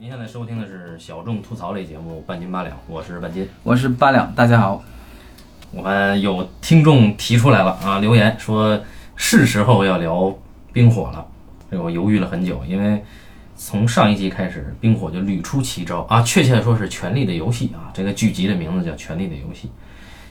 您现在收听的是小众吐槽类节目《半斤八两》，我是半斤。我是八两，大家好。我们有听众提出来了啊，留言说是时候要聊冰火了。这个我犹豫了很久，因为从上一季开始，冰火就屡出奇招啊，确切的说是《权力的游戏》啊，这个剧集的名字叫《权力的游戏》，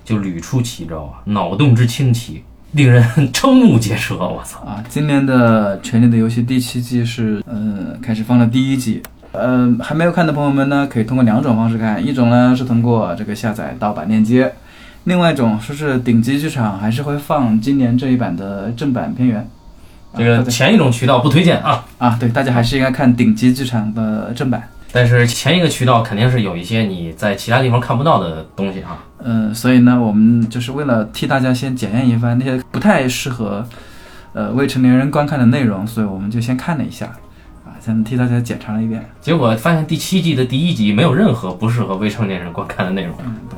就屡出奇招啊，脑洞之清奇，令人 瞠目结舌。我操！啊，今年的《权力的游戏》第七季是呃开始放了第一集，呃还没有看的朋友们呢，可以通过两种方式看，一种呢是通过这个下载盗版链接，另外一种说是顶级剧场还是会放今年这一版的正版片源。这个前一种渠道不推荐啊，啊，对，大家还是应该看顶级剧场的正版。但是前一个渠道肯定是有一些你在其他地方看不到的东西啊。嗯，所以呢，我们就是为了替大家先检验一番那些不太适合呃未成年人观看的内容，所以我们就先看了一下，啊，先替大家检查了一遍。结果发现第七季的第一集没有任何不适合未成年人观看的内容。嗯，对。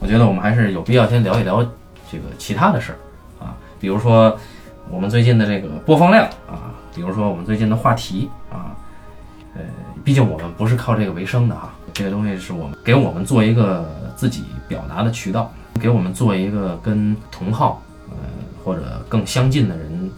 我觉得我们还是有必要先聊一聊这个其他的事儿啊，比如说我们最近的这个播放量啊，比如说我们最近的话题啊，呃，毕竟我们不是靠这个为生的哈，这个东西是我们给我们做一个自己表达的渠道，给我们做一个跟同好呃或者更相近的人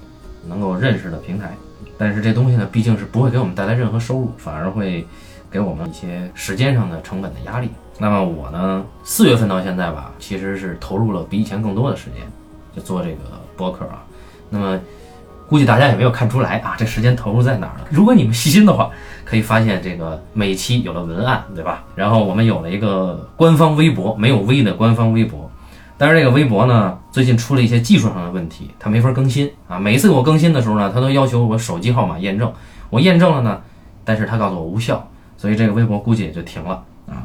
能够认识的平台。但是这东西呢，毕竟是不会给我们带来任何收入，反而会给我们一些时间上的成本的压力。那么我呢，四月份到现在吧，其实是投入了比以前更多的时间，就做这个播客啊。那么估计大家也没有看出来啊，这时间投入在哪儿了。如果你们细心的话，可以发现这个每期有了文案，对吧？然后我们有了一个官方微博，没有微的官方微博。但是这个微博呢，最近出了一些技术上的问题，它没法更新啊。每一次我更新的时候呢，它都要求我手机号码验证，我验证了呢，但是它告诉我无效，所以这个微博估计也就停了啊。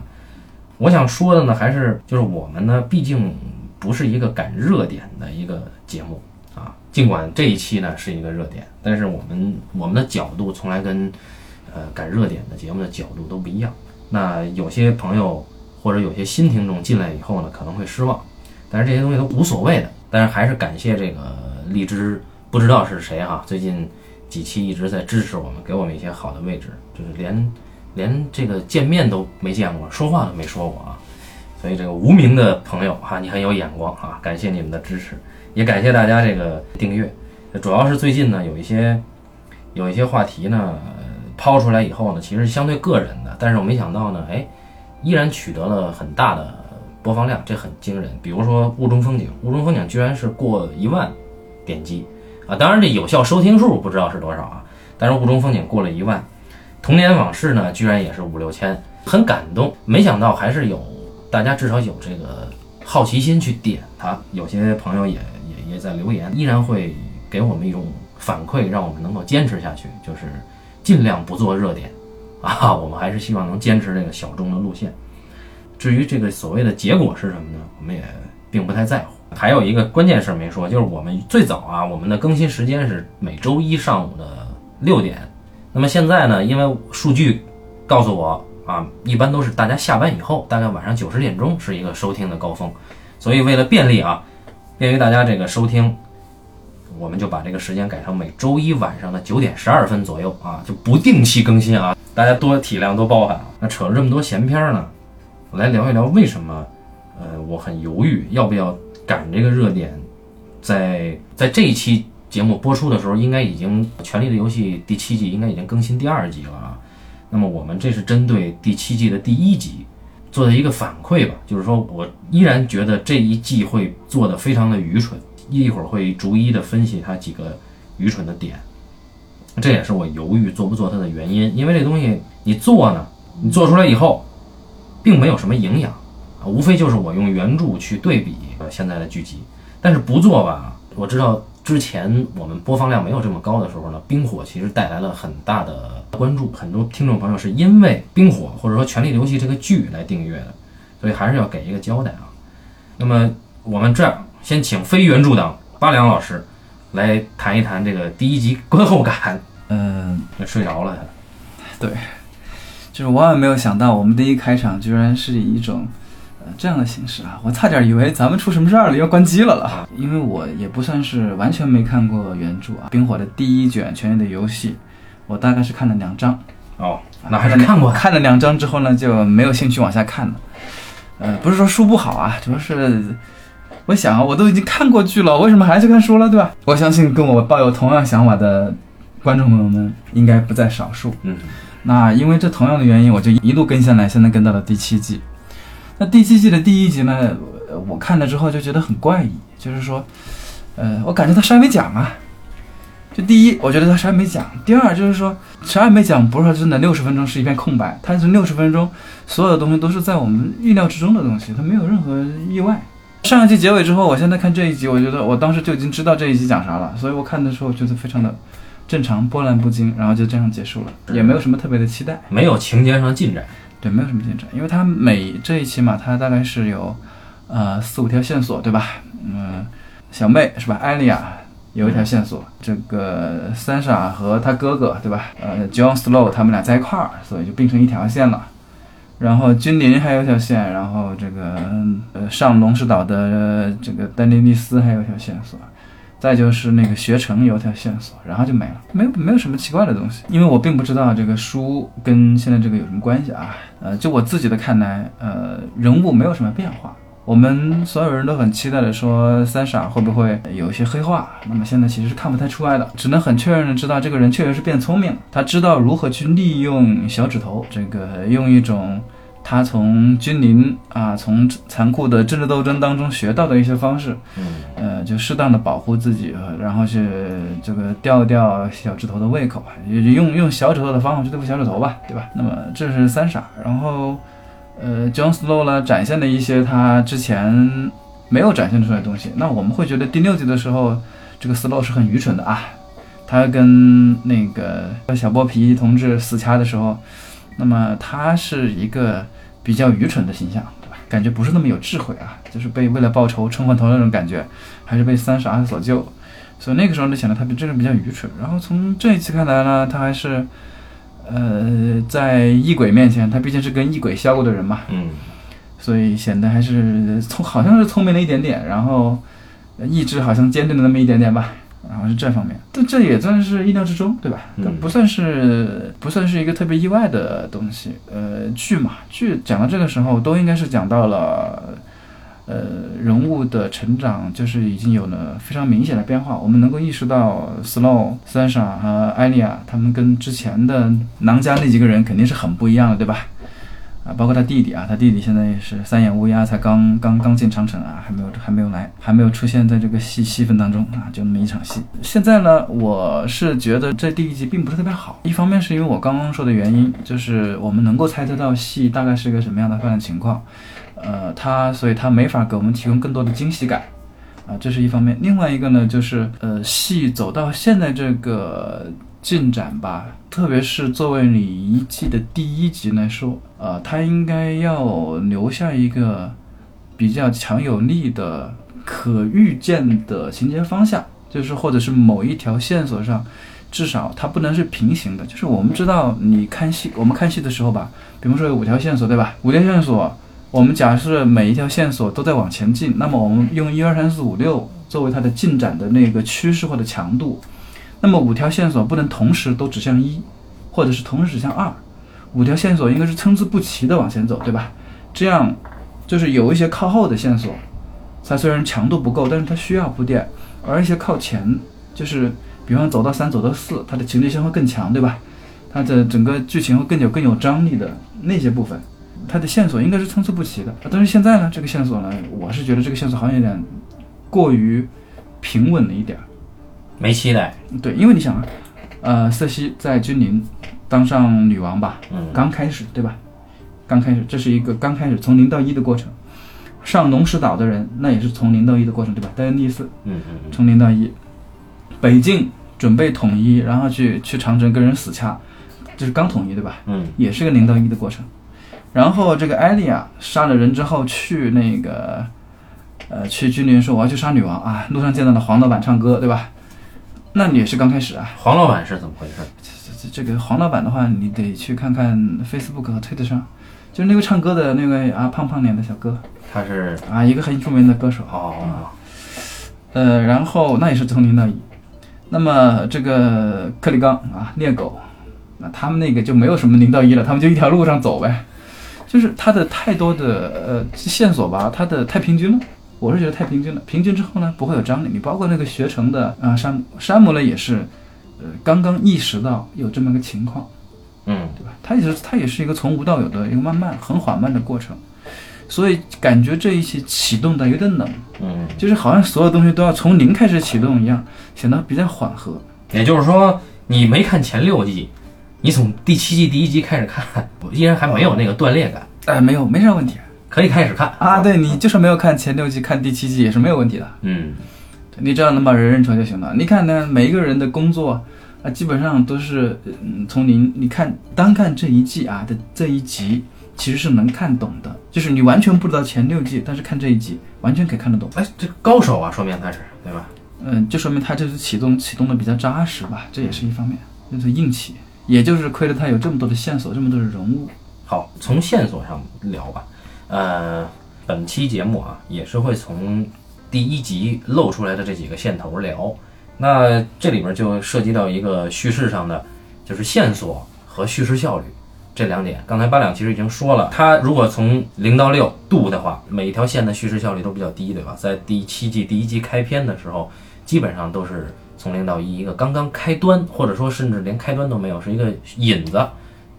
我想说的呢，还是就是我们呢，毕竟不是一个赶热点的一个节目啊。尽管这一期呢是一个热点，但是我们我们的角度从来跟呃赶热点的节目的角度都不一样。那有些朋友或者有些新听众进来以后呢，可能会失望，但是这些东西都无所谓的。但是还是感谢这个荔枝，不知道是谁哈，最近几期一直在支持我们，给我们一些好的位置，就是连连这个见面都没见过，说话都没说过啊。所以这个无名的朋友哈，你很有眼光啊，感谢你们的支持，也感谢大家这个订阅。主要是最近呢，有一些有一些话题呢、抛出来以后呢，其实相对个人的，但是我没想到呢，哎，依然取得了很大的播放量，这很惊人。比如说雾中风景，雾中风景居然是过一万点击啊，当然这有效收听数不知道是多少啊，但是雾中风景过了一万。童年往事呢，居然也是五六千，很感动。没想到还是有大家至少有这个好奇心去点它。有些朋友也也也在留言，依然会给我们一种反馈，让我们能够坚持下去，就是尽量不做热点啊。我们还是希望能坚持这个小众的路线。至于这个所谓的结果是什么呢？我们也并不太在乎。还有一个关键事儿没说，就是我们最早啊，我们的更新时间是每周一上午的六点。那么现在呢，因为数据告诉我啊，一般都是大家下班以后，大概晚上九十点钟是一个收听的高峰，所以为了便利啊，便于大家这个收听，我们就把这个时间改成每周一晚上的九点十二分左右啊，就不定期更新啊，大家多体谅多包涵啊。那扯了这么多闲篇呢，来聊一聊为什么，呃，我很犹豫要不要赶这个热点，在在这一期节目播出的时候，应该已经《权力的游戏》第七季应该已经更新第二集了啊。那么我们这是针对第七季的第一集做的一个反馈吧，就是说我依然觉得这一季会做的非常的愚蠢，一会儿会逐一的分析它几个愚蠢的点。这也是我犹豫做不做它的原因，因为这东西你做呢，你做出来以后，并没有什么营养啊，无非就是我用原著去对比呃现在的剧集，但是不做吧，我知道之前我们播放量没有这么高的时候呢，冰火其实带来了很大的关注，很多听众朋友是因为冰火或者说《权力的游戏》这个剧来订阅的，所以还是要给一个交代啊。那么我们这样，先请非原著党八两老师来谈一谈这个第一集观后感。嗯、睡着了，就是万万没有想到，我们第一开场居然是以一种呃这样的形式啊！我差点以为咱们出什么事儿了，要关机了了。因为我也不算是完全没看过原著啊，《冰火》的第一卷《权力的游戏》，我大概是看了两章，哦，那还是看过的。看了两章之后呢，就没有兴趣往下看了。呃，不是说书不好啊，主要是我想啊，我都已经看过剧了，为什么还去看书了，对吧？我相信跟我抱有同样想法的观众朋友们应该不在少数。嗯，那因为这同样的原因，我就一路跟下来，现在跟到了第七季。那第七季的第一集呢，我看了之后就觉得很怪异，就是说，呃，我感觉他啥也没讲啊。就第一，我觉得他啥也没讲；第二，就是说啥也没讲，不是说真的六十分钟是一片空白，他是六十分钟所有的东西都是在我们预料之中的东西，它没有任何意外。上一集结尾之后，我现在看这一集，我觉得我当时就已经知道这一集讲啥了，所以我看的时候觉得非常的正常，波澜不惊，然后就这样结束了，也没有什么特别的期待。没有情节上的进展。对，没有什么进展，因为它每这一期嘛，它大概是有呃四五条线索，对吧？嗯、小妹是吧？艾莉亚有一条线索，这个三傻和他哥哥对吧？呃，John Slow 他们俩在一块儿，所以就并成一条线了。然后君临还有一条线，然后这个呃上龙石岛的呃这个丹尼利斯还有一条线索，再就是那个学成有条线索，然后就没了，没有没有什么奇怪的东西，因为我并不知道这个书跟现在这个有什么关系啊。呃，就我自己的看来，呃，人物没有什么变化。我们所有人都很期待的说，三傻会不会有一些黑化？那么现在其实是看不太出来的，只能很确认的知道这个人确实是变聪明了，他知道如何去利用小指头，这个用一种他从君临啊，从残酷的政治斗争当中学到的一些方式，嗯，呃，就适当的保护自己，呃然后去这个吊吊小指头的胃口，也就用用小指头的方法去对付小指头吧，对吧？那么这是三傻，然后呃，John Slow 呢展现了一些他之前没有展现出来的东西。那我们会觉得第六集的时候，这个 Slow 是很愚蠢的啊，他跟那个小剥皮同志死掐的时候，那么他是一个比较愚蠢的形象，对吧？感觉不是那么有智慧啊，就是被为了报仇冲昏头那种感觉，还是被三傻所救，所以那个时候就显得他比真的比较愚蠢。然后从这一期看来呢，他还是，呃，在异鬼面前，他毕竟是跟异鬼消过的人嘛，嗯，所以显得还是聪，好像是聪明了一点点，然后呃意志好像坚定了那么一点点吧。然后是这方面，但这也算是意料之中，对吧？不算是不算是一个特别意外的东西。呃，剧嘛，剧讲到这个时候都应该是讲到了，呃，人物的成长，就是已经有了非常明显的变化。我们能够意识到，Slow、三傻和艾莉亚他们跟之前的囊家那几个人肯定是很不一样的，对吧？啊，包括他弟弟啊，他弟弟现在也是三眼乌鸦，才刚刚刚进长城啊，还没有还没有来，还没有出现在这个戏戏份当中啊，就那么一场戏。现在呢，我是觉得这第一集并不是特别好，一方面是因为我刚刚说的原因，就是我们能够猜测到戏大概是一个什么样的发展情况，呃，它所以它没法给我们提供更多的惊喜感。啊，这是一方面。另外一个呢，就是呃，戏走到现在这个进展吧，特别是作为你一季的第一集来说，呃，它应该要留下一个比较强有力的、可预见的情节方向，就是或者是某一条线索上，至少它不能是平行的。就是我们知道，你看戏，我们看戏的时候吧，比方说有五条线索，对吧？五条线索。我们假设每一条线索都在往前进，那么我们用一二三四五六作为它的进展的那个趋势或者强度，那么五条线索不能同时都指向一，或者是同时指向二，五条线索应该是参差不齐的往前走，对吧？这样就是有一些靠后的线索，它虽然强度不够，但是它需要铺垫，而一些靠前，就是比方走到三走到四，它的情节性会更强，对吧？它的整个剧情会更有更有张力的那些部分。它的线索应该是参差不齐的，但是现在呢，这个线索呢，我是觉得这个线索好像有点过于平稳了一点儿。没期待。对，因为你想啊，呃，瑟西在君临当上女王吧，嗯，刚开始对吧？刚开始，这是一个刚开始从零到一的过程。上龙石岛的人，那也是从零到一的过程，对吧？戴恩利斯嗯嗯嗯，从零到一，北境准备统一，然后去去长城跟人死掐，这是刚统一，对吧？嗯也是个零到一的过程。然后这个艾莉亚杀了人之后去那个，呃，去君临说我要去杀女王啊，路上见到了黄老板唱歌，对吧？那你也是刚开始啊。黄老板是怎么回事？这这这个黄老板的话，你得去看看 Facebook 和 Twitter 上，就是那个唱歌的那位啊，胖胖脸的小哥他是啊，一个很著名的歌手。哦，呃，然后那也是从零到一。那么这个克里冈啊，猎狗，那他们那个就没有什么零到一了，他们就一条路上走呗。就是他的太多的呃线索吧，他的太平均了，我是觉得太平均了。平均之后呢，不会有张力。你包括那个学成的啊山姆，山姆呢也是，呃刚刚意识到有这么个情况，嗯对吧？他也是他也是一个从无到有的一个慢慢很缓慢的过程，所以感觉这一期启动的有点冷，嗯，就是好像所有东西都要从零开始启动一样，显得比较缓和。也就是说，你没看前六季，你从第七季第一集开始看，依然还没有那个断裂感，哎，没有没啥问题可以开始看啊。对你就是没有看前六季，看第七季也是没有问题的。嗯你只要能把人认出来就行了。你看呢，每一个人的工作啊，基本上都是嗯从零，你看单看这一季啊的这一集，其实是能看懂的。就是你完全不知道前六季，但是看这一集完全可以看得懂。哎，这高手啊，说明他是对吧？嗯，就说明他这次启动启动的比较扎实吧，这也是一方面，就是硬气。也就是亏了他有这么多的线索，这么多的人物。好，从线索上聊吧。呃，本期节目啊，也是会从第一集露出来的这几个线头聊。那这里边就涉及到一个叙事上的，就是线索和叙事效率这两点。刚才八两其实已经说了，它如果从零到六度的话，每一条线的叙事效率都比较低，对吧？在第七季第一集开篇的时候，基本上都是从零到一，一个刚刚开端，或者说甚至连开端都没有，是一个引子，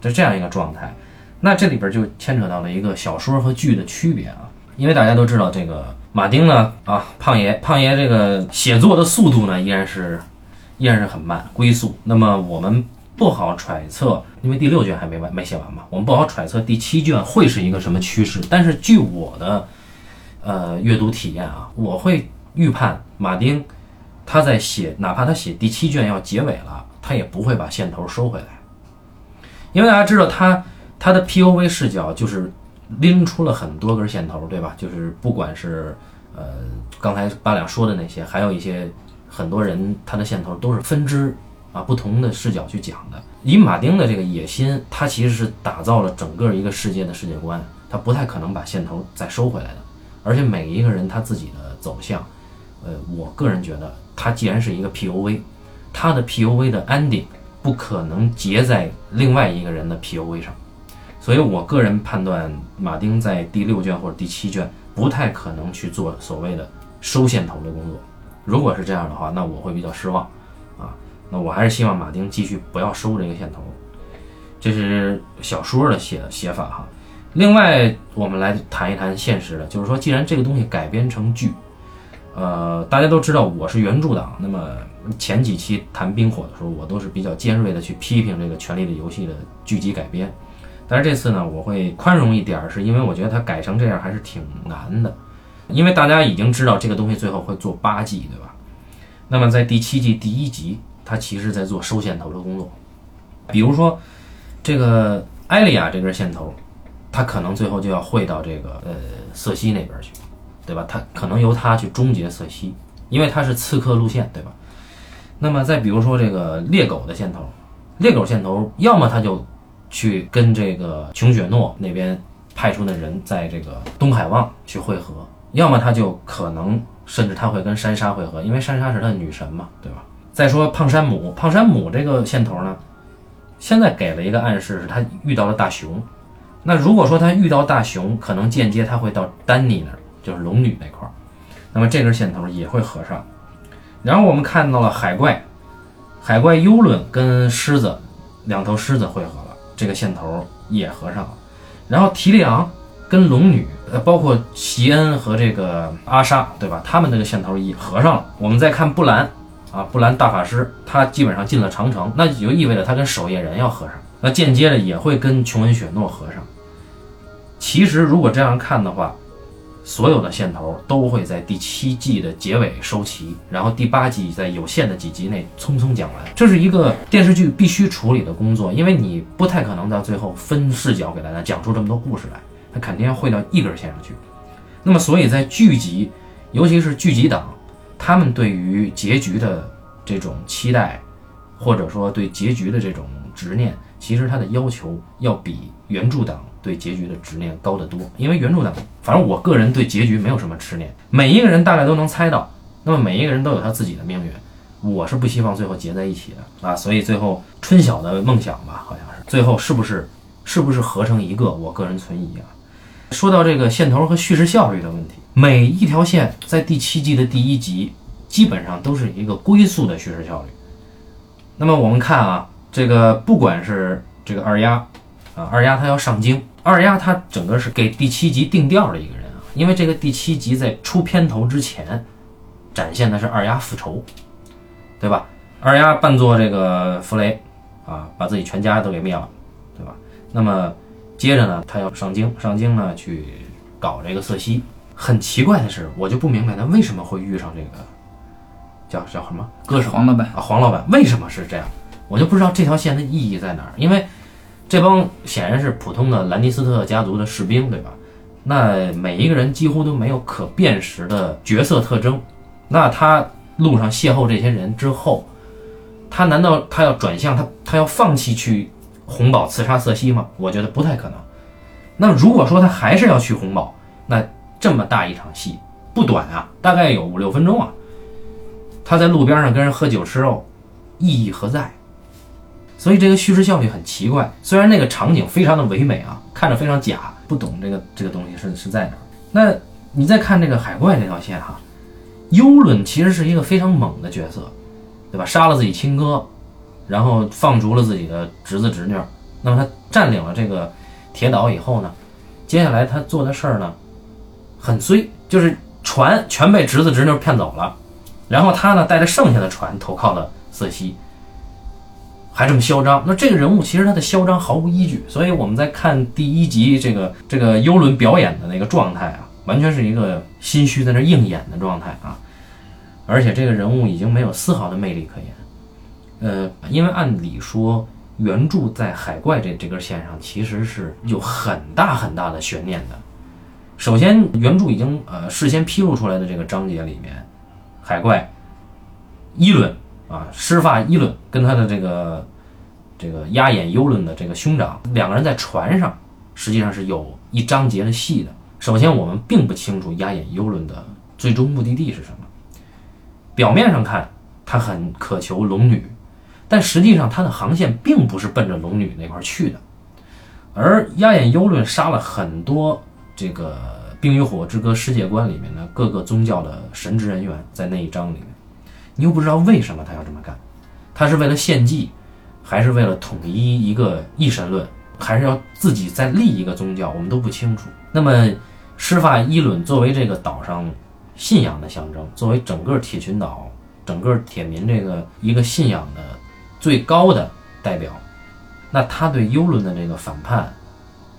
就这样一个状态。那这里边就牵扯到了一个小说和剧的区别啊，因为大家都知道这个马丁呢啊，胖爷胖爷这个写作的速度呢依然是依然是很慢，龟速。那么我们不好揣测，因为第六卷还没完没写完嘛，我们不好揣测第七卷会是一个什么趋势。但是据我的呃阅读体验啊，我会预判马丁他在写，哪怕他写第七卷要结尾了，他也不会把线头收回来，因为大家知道他。他的 POV 视角就是拎出了很多根线头，对吧？就是不管是呃刚才八两说的那些，还有一些很多人他的线头都是分支啊不同的视角去讲的。以马丁的这个野心，他其实是打造了整个一个世界的世界观，他不太可能把线头再收回来的。而且每一个人他自己的走向，呃，我个人觉得，他既然是一个 POV，他的 POV 的 ending 不可能结在另外一个人的 POV 上。所以我个人判断，马丁在第六卷或者第七卷不太可能去做所谓的收线头的工作。如果是这样的话，那我会比较失望啊。那我还是希望马丁继续不要收这个线头。这是小说的写写法哈。另外，我们来谈一谈现实的，就是说，既然这个东西改编成剧，呃，大家都知道我是原著党，那么前几期谈冰火的时候，我都是比较尖锐的去批评这个《权力的游戏》的剧集改编。但是这次呢，我会宽容一点儿，是因为我觉得它改成这样还是挺难的，因为大家已经知道这个东西最后会做八季，对吧？那么在第七季第一集，它其实在做收线头的工作，比如说这个艾莉亚这根线头，它可能最后就要汇到这个呃瑟西那边去，对吧？它可能由他去终结瑟西，因为它是刺客路线，对吧？那么再比如说这个猎狗的线头，猎狗线头，要么他就去跟这个琼雪诺那边派出的人在这个东海望去会合，要么他就可能甚至他会跟珊莎会合，因为珊莎是他的女神嘛，对吧？再说胖山姆，胖山姆这个线头呢，现在给了一个暗示，是他遇到了大熊。那如果说他遇到大熊，可能间接他会到丹尼那儿，就是龙女那块儿，那么这根线头也会合上。然后我们看到了海怪，海怪幽伦跟狮子两头狮子会合了。这个线头也合上了，然后提利昂跟龙女，呃，包括席恩和这个阿莎，对吧？他们那个线头也合上了。我们再看布兰，啊，布兰大法师，他基本上进了长城，那就意味着他跟守夜人要合上，那间接的也会跟琼恩雪诺合上。其实如果这样看的话，所有的线头都会在第七季的结尾收齐，然后第八季在有限的几集内匆匆讲完。这是一个电视剧必须处理的工作，因为你不太可能到最后分视角给大家讲出这么多故事来，它肯定要汇到一根线上去。那么，所以在剧集，尤其是剧集党，他们对于结局的这种期待，或者说对结局的这种执念，其实他的要求要比原著党对结局的执念高得多。因为原著党，反正我个人对结局没有什么执念，每一个人大概都能猜到，那么每一个人都有他自己的命运，我是不希望最后结在一起的啊，所以最后春晓的梦想吧，好像是最后是不是是不是合成一个？我个人存疑啊。说到这个线头和叙事效率的问题，每一条线在第七季的第一集基本上都是一个龟速的叙事效率。那么我们看啊，这个不管是这个二丫啊，二丫她要上京，二丫她整个是给第七集定调的一个人啊，因为这个第七集在出片头之前展现的是二丫复仇，对吧？二丫扮作这个弗雷啊，把自己全家都给灭了，对吧？那么接着呢，他要上京，上京呢去搞这个瑟西。很奇怪的是，我就不明白他为什么会遇上这个叫叫什么歌手黄老板啊，黄老板为什么是这样？我就不知道这条线的意义在哪儿。因为这帮显然是普通的兰尼斯特家族的士兵，对吧？那每一个人几乎都没有可辨识的角色特征。那他路上邂逅这些人之后，他难道他要转向他他要放弃去红堡刺杀瑟西吗？我觉得不太可能。那如果说他还是要去红堡，那这么大一场戏不短啊，大概有五六分钟啊。他在路边上跟人喝酒吃肉，意义何在？所以这个叙事效率很奇怪。虽然那个场景非常的唯美啊，看着非常假，不懂这个这个东西是是在哪。那你再看这个海怪这条线哈，幽伦其实是一个非常猛的角色，对吧？杀了自己亲哥，然后放逐了自己的侄子侄女。那么他占领了这个铁岛以后呢，接下来他做的事儿呢，很衰，就是船全被侄子侄女骗走了。然后他呢，带着剩下的船投靠了瑟西，还这么嚣张。那这个人物其实他的嚣张毫无依据，所以我们在看第一集这个这个幽伦表演的那个状态啊，完全是一个心虚在那应演的状态啊。而且这个人物已经没有丝毫的魅力可言。呃，因为按理说原著在海怪这这根线上其实是有很大很大的悬念的。首先，原著已经呃事先披露出来的这个章节里面。海怪伊伦啊，施发伊伦跟他的这个这个压眼幽伦的这个兄长两个人在船上，实际上是有一章节的戏的。首先，我们并不清楚压眼幽伦的最终目的地是什么。表面上看，他很渴求龙女，但实际上他的航线并不是奔着龙女那块去的。而压眼幽伦杀了很多这个。《冰与火之歌》世界观里面的各个宗教的神职人员在那一章里面，你又不知道为什么他要这么干，他是为了献祭，还是为了统一一个一神论，还是要自己再立一个宗教，我们都不清楚。那么，施法伊伦作为这个岛上信仰的象征，作为整个铁群岛、整个铁民这个一个信仰的最高的代表，那他对幽伦的这个反叛。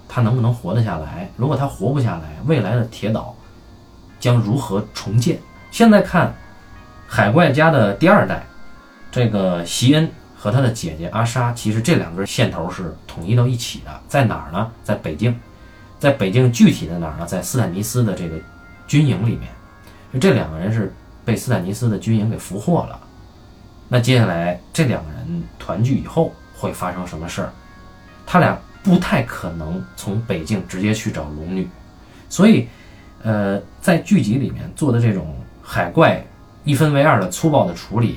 他能不能活得下来？如果他活不下来，未来的铁岛将如何重建？现在看海怪家的第二代，这个席恩和他的姐姐阿莎，其实这两根线头是统一到一起的，在哪儿呢？在北京，在北京具体的哪儿呢？在斯坦尼斯的这个军营里面。这两个人是被斯坦尼斯的军营给俘获了。那接下来这两个人团聚以后会发生什么事儿？他俩。不太可能从北境直接去找龙女，所以，呃，在剧集里面做的这种海怪一分为二的粗暴的处理，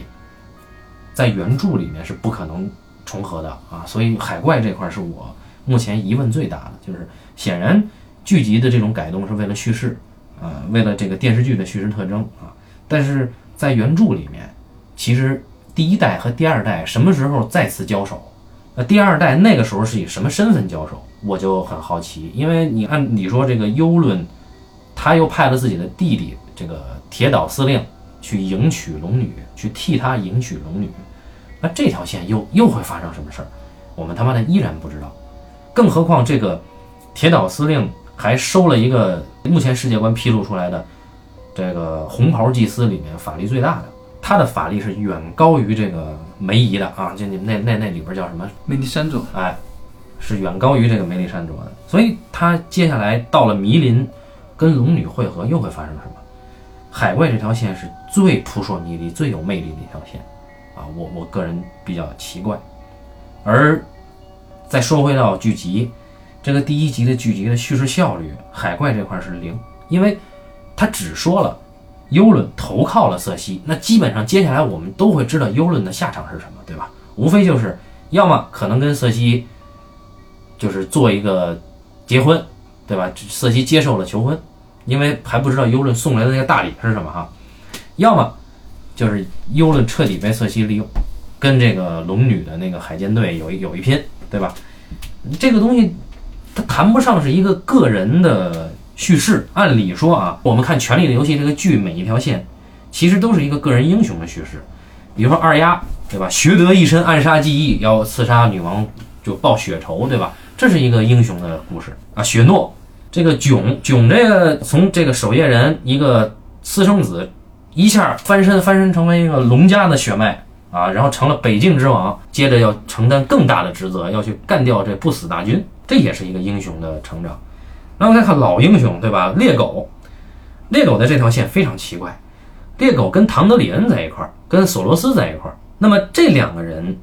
在原著里面是不可能重合的啊。所以海怪这块是我目前疑问最大的，就是显然剧集的这种改动是为了叙事，呃，为了这个电视剧的叙事特征啊。但是在原著里面，其实第一代和第二代什么时候再次交手？那第二代那个时候是以什么身份交手？我就很好奇，因为你按理说这个幽伦，他又派了自己的弟弟这个铁岛司令去迎娶龙女，去替他迎娶龙女，那这条线又又会发生什么事儿？我们他妈的依然不知道。更何况这个铁岛司令还收了一个目前世界观披露出来的这个红袍祭司里面法力最大的。他的法力是远高于这个梅姨的啊，就你们那那那里边叫什么梅丽珊卓？哎，是远高于这个梅丽山卓的。所以他接下来到了迷林，跟龙女会合又会发生什么？海怪这条线是最扑朔迷离、最有魅力的一条线啊，我我个人比较奇怪。而再说回到剧集，这个第一集的剧集的叙事效率，海怪这块是零，因为他只说了。优伦投靠了瑟西，那基本上接下来我们都会知道优伦的下场是什么，对吧？无非就是要么可能跟瑟西就是做一个结婚，对吧？瑟西接受了求婚，因为还不知道优伦送来的那个大礼是什么哈。要么就是优伦彻底被瑟西利用，跟这个龙女的那个海舰队有一有一拼，对吧？这个东西它谈不上是一个个人的叙事。按理说啊，我们看《权力的游戏》这个剧，每一条线其实都是一个个人英雄的叙事。比如说二丫，对吧？学得一身暗杀技艺，要刺杀女王就报血仇，对吧？这是一个英雄的故事啊。雪诺这个囧囧这个从这个守夜人一个私生子，一下翻身翻身成为一个龙家的血脉啊，然后成了北境之王，接着要承担更大的职责，要去干掉这不死大军，这也是一个英雄的成长。那我们再看老英雄，对吧？猎狗，猎狗的这条线非常奇怪，猎狗跟唐德里恩在一块儿，跟索罗斯在一块儿，那么这两个人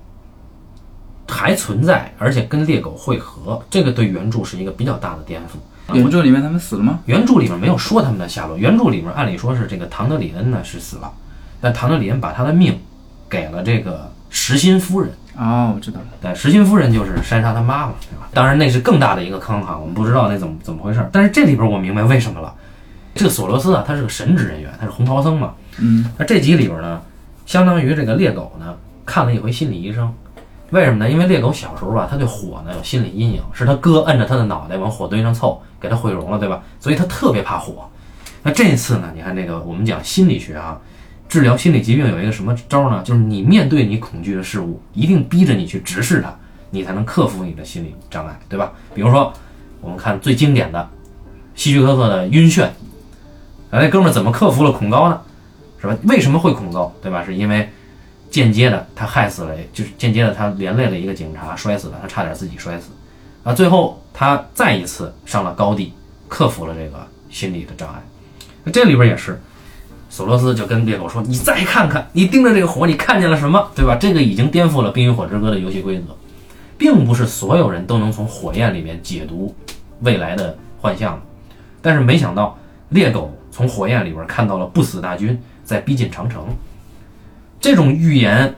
还存在，而且跟猎狗会合，这个对原著是一个比较大的颠覆。原著里面他们死了吗？原著里面没有说他们的下落，原著里面按理说是这个唐德里恩呢是死了，但唐德里恩把他的命给了这个石心夫人。哦，我知道了。对，石心夫人就是山莎她妈妈，对吧？当然那是更大的一个坑哈，我们不知道那怎么怎么回事儿。但是这里边我明白为什么了，这个索罗斯啊，他是个神职人员，他是红袍僧嘛。嗯，那这集里边呢，相当于这个猎狗呢看了一回心理医生，为什么呢？因为猎狗小时候吧，他对火呢有心理阴影，是他哥摁着他的脑袋往火堆上凑，给他毁容了，对吧？所以他特别怕火。那这次呢，你看这个我们讲心理学啊，治疗心理疾病有一个什么招呢？就是你面对你恐惧的事物，一定逼着你去直视它，你才能克服你的心理障碍，对吧？比如说，我们看最经典的希区柯克的《晕眩》，啊，那哥们儿怎么克服了恐高呢？是吧？为什么会恐高？对吧？是因为间接的他害死了，就是间接的他连累了一个警察，摔死了，他差点自己摔死。啊，最后他再一次上了高地，克服了这个心理的障碍。那这里边也是，索罗斯就跟猎狗说：“你再看看，你盯着这个火，你看见了什么？对吧？这个已经颠覆了《冰与火之歌》的游戏规则，并不是所有人都能从火焰里面解读未来的幻象。但是没想到，猎狗从火焰里边看到了不死大军在逼近长城，这种预言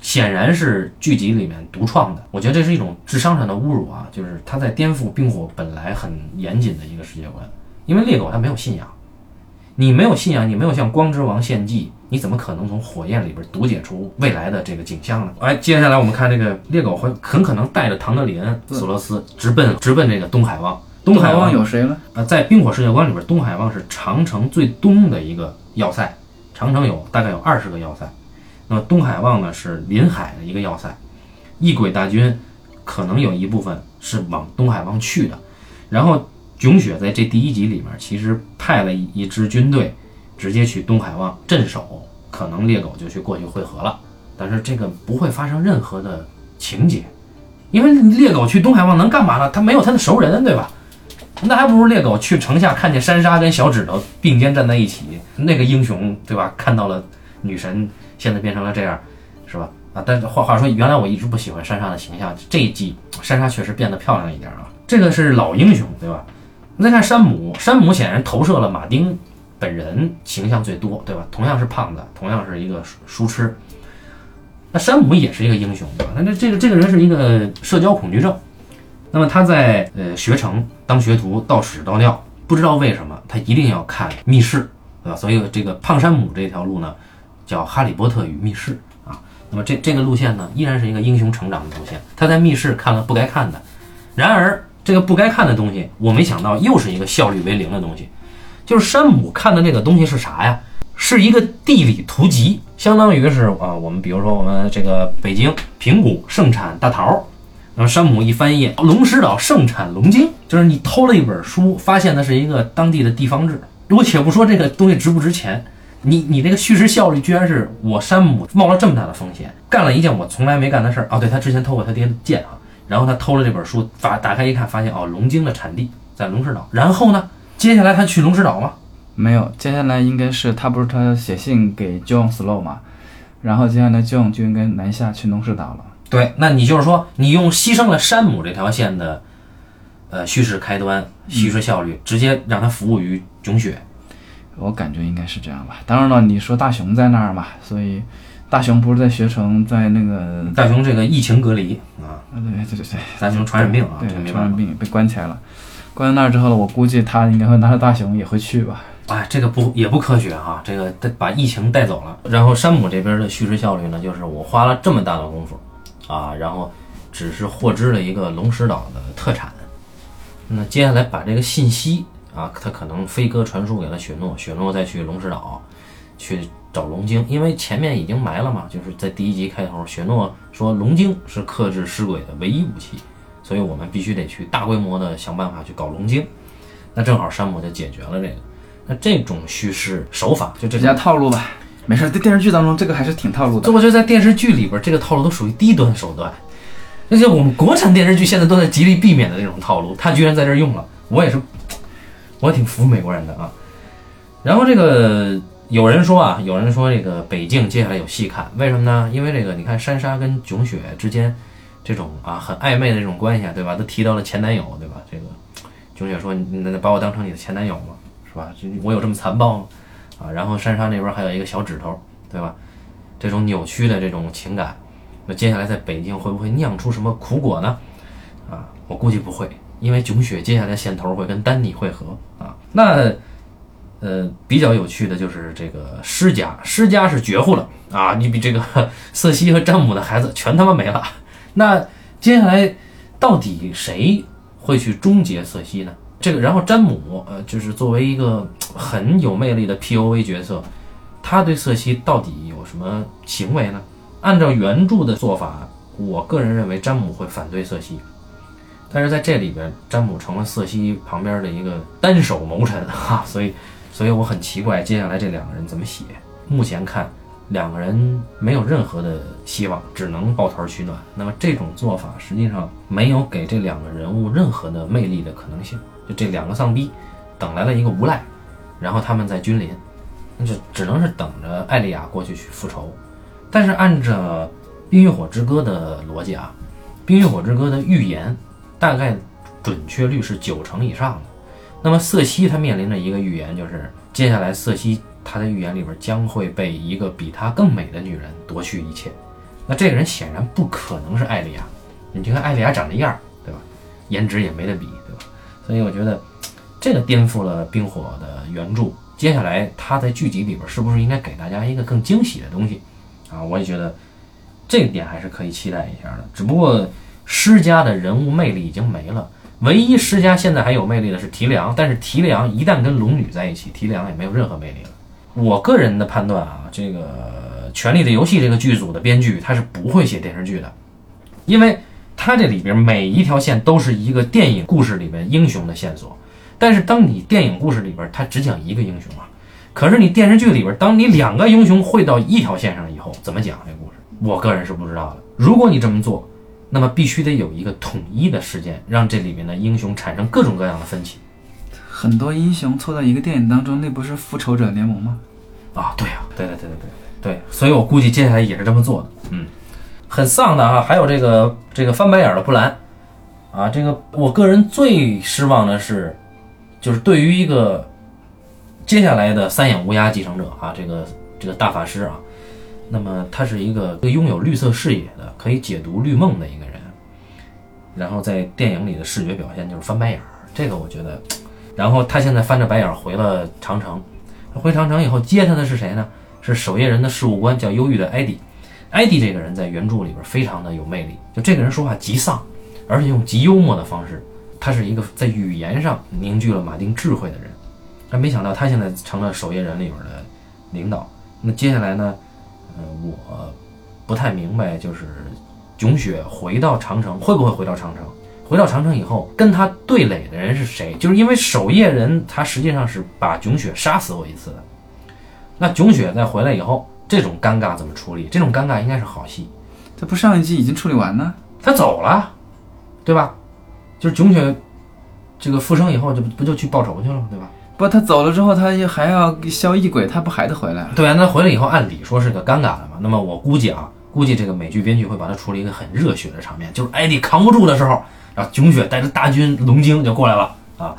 显然是剧集里面独创的。我觉得这是一种智商上的侮辱啊！就是他在颠覆冰火本来很严谨的一个世界观。因为猎狗它没有信仰，你没有信仰，你没有向光之王献祭，你怎么可能从火焰里边读解出未来的这个景象呢？哎，接下来我们看这个猎狗会很可能带着唐德里恩、索罗斯直奔直奔这个东海望。东海望有谁呢？呃，在冰火世界观里边，东海望是长城最东的一个要塞，长城有大概有二十个要塞，那么东海望呢是临海的一个要塞，异鬼大军可能有一部分是往东海望去的，然后。囧雪在这第一集里面，其实派了一一支军队，直接去东海望镇守，可能猎狗就去过去会合了。但是这个不会发生任何的情节，因为猎狗去东海望能干嘛呢？他没有他的熟人，对吧？那还不如猎狗去城下看见珊莎跟小指头并肩站在一起，那个英雄，对吧？看到了女神，现在变成了这样，是吧？啊，但话话说，原来我一直不喜欢珊莎的形象，这一季珊莎确实变得漂亮一点啊。这个是老英雄，对吧？再看山姆，山姆显然投射了马丁本人形象最多，对吧？同样是胖子，同样是一个书痴，那山姆也是一个英雄，对吧？那这这个这个人是一个社交恐惧症，那么他在呃学成当学徒倒屎倒尿，不知道为什么他一定要看密室，对吧？所以这个胖山姆这条路呢，叫《哈利波特与密室》啊。那么这这个路线呢，依然是一个英雄成长的路线。他在密室看了不该看的，然而。这个不该看的东西，我没想到又是一个效率为零的东西。就是山姆看的那个东西是啥呀？是一个地理图集，相当于是啊，我们比如说我们这个北京平谷盛产大桃，然后山姆一翻页，龙石岛盛产龙晶，就是你偷了一本书，发现的是一个当地的地方志。我且不说这个东西值不值钱，你你那个叙事效率居然是我山姆冒了这么大的风险，干了一件我从来没干的事儿啊！对他之前偷过他爹的剑啊。然后他偷了这本书，发打开一看，发现哦，龙晶的产地在龙石岛。然后呢，接下来他去龙石岛吗？没有，接下来应该是他不是他写信给 John Slow 嘛？然后接下来 John 就应该南下去龙石岛了。对，那你就是说，你用牺牲了山姆这条线的呃叙事开端、叙事效率，直接让它服务于囧雪。我感觉应该是这样吧。当然了，你说大雄在那儿嘛，所以大雄不是在学城，在那个大雄这个疫情隔离啊，啊，对对对对，大雄传染病啊，对。传染病被关起来了。关在那儿之后呢，我估计他应该会拿着大熊也会去吧。哎，这个不也不科学哈、这个带把疫情带走了。然后山姆这边的叙事效率呢，就是我花了这么大的功夫啊，然后只是获知了一个龙石岛的特产。那接下来把这个信息啊，他可能飞鸽传书给了雪诺，雪诺再去龙石岛去找龙晶，因为前面已经埋了嘛，就是在第一集开头，雪诺说龙晶是克制尸鬼的唯一武器，所以我们必须得去大规模的想办法去搞龙晶。那正好山姆就解决了这个。那这种叙事手法，就这种比较套路吧。没事，在电视剧当中这个还是挺套路的这。我觉得在电视剧里边，这个套路都属于低端手段，而且我们国产电视剧现在都在极力避免的那种套路，他居然在这儿用了，我也是，我挺服美国人的啊。然后这个有人说啊，有人说这个北境接下来有戏看，为什么呢？因为这个你看珊莎跟囧雪之间这种啊很暧昧的这种关系啊，对吧？都提到了前男友，对吧？这个囧雪说：“你能把我当成你的前男友吗？是吧？我有这么残暴吗？”啊，然后珊莎那边还有一个小指头，对吧？这种扭曲的这种情感，那接下来在北京会不会酿出什么苦果呢？啊，我估计不会，因为囧雪接下来线头会跟丹尼会合啊。那呃，比较有趣的就是这个施家，施家是绝户了啊！你比这个瑟西和詹姆的孩子全他妈没了。那接下来到底谁会去终结瑟西呢？这个，然后詹姆，呃，就是作为一个很有魅力的 POV 角色，他对瑟西到底有什么行为呢？按照原著的做法，我个人认为詹姆会反对瑟西，但是在这里边，詹姆成了瑟西旁边的一个单手谋臣哈，所以，所以我很奇怪接下来这两个人怎么写。目前看，两个人没有任何的希望，只能抱团取暖。那么这种做法实际上没有给这两个人物任何的魅力的可能性。就这两个丧逼，等来了一个无赖，然后他们在君临，那就只能是等着艾丽亚过去去复仇。但是按照《冰与火之歌》的逻辑啊，《冰与火之歌》的预言大概准确率是九成以上的。那么瑟西他面临着一个预言，就是接下来瑟西他的预言里边将会被一个比他更美的女人夺去一切。那这个人显然不可能是艾丽亚，你就看艾丽亚长这样，对吧？颜值也没得比，所以我觉得这个颠覆了冰火的原著。接下来他在剧集里边是不是应该给大家一个更惊喜的东西啊？我也觉得这一点还是可以期待一下的。只不过施家的人物魅力已经没了，唯一施家现在还有魅力的是提梁，但是提梁一旦跟龙女在一起，提梁也没有任何魅力了。我个人的判断啊，这个《权力的游戏》这个剧组的编剧他是不会写电视剧的，因为他这里边每一条线都是一个电影故事里面英雄的线索。但是当你电影故事里边它只讲一个英雄啊，可是你电视剧里边，当你两个英雄汇到一条线上以后，怎么讲这故事？我个人是不知道的。如果你这么做，那么必须得有一个统一的事件，让这里面的英雄产生各种各样的分歧。很多英雄凑到一个电影当中，那不是复仇者联盟吗？啊，对啊，对对对对对对，所以我估计接下来也是这么做的。嗯，很丧的啊，还有这个这个翻白眼的布兰，啊，这个我个人最失望的是，就是对于一个接下来的三眼乌鸦继承者啊，这个这个大法师啊，那么他是一个拥有绿色视野的，可以解读绿梦的一个人，然后在电影里的视觉表现就是翻白眼儿，这个我觉得，然后他现在翻着白眼儿回了长城。回长城以后接他的是谁呢？是守夜人的事务官，叫忧郁的艾迪。艾迪这个人在原著里边非常的有魅力，就这个人说话极丧，而且用极幽默的方式。他是一个在语言上凝聚了马丁智慧的人。但没想到他现在成了守夜人里边的领导。那接下来呢？呃，我不太明白，就是囧雪回到长城会不会回到长城？回到长城以后，跟他对垒的人是谁？就是因为守夜人他实际上是把囧雪杀死过一次的。那囧雪再回来以后，这种尴尬怎么处理？这种尴尬应该是好戏。这不上一季已经处理完呢？他走了，对吧？就是囧雪这个复生以后，就不就去报仇去了吗？对吧？不，他走了之后，他也还要消异鬼，他不还得回来？对啊，那回来以后，按理说是个尴尬的嘛。那么我估计啊，估计这个美剧编剧会把它处理一个很热血的场面，就是艾迪扛不住的时候，然后囧雪带着大军龙精就过来了啊。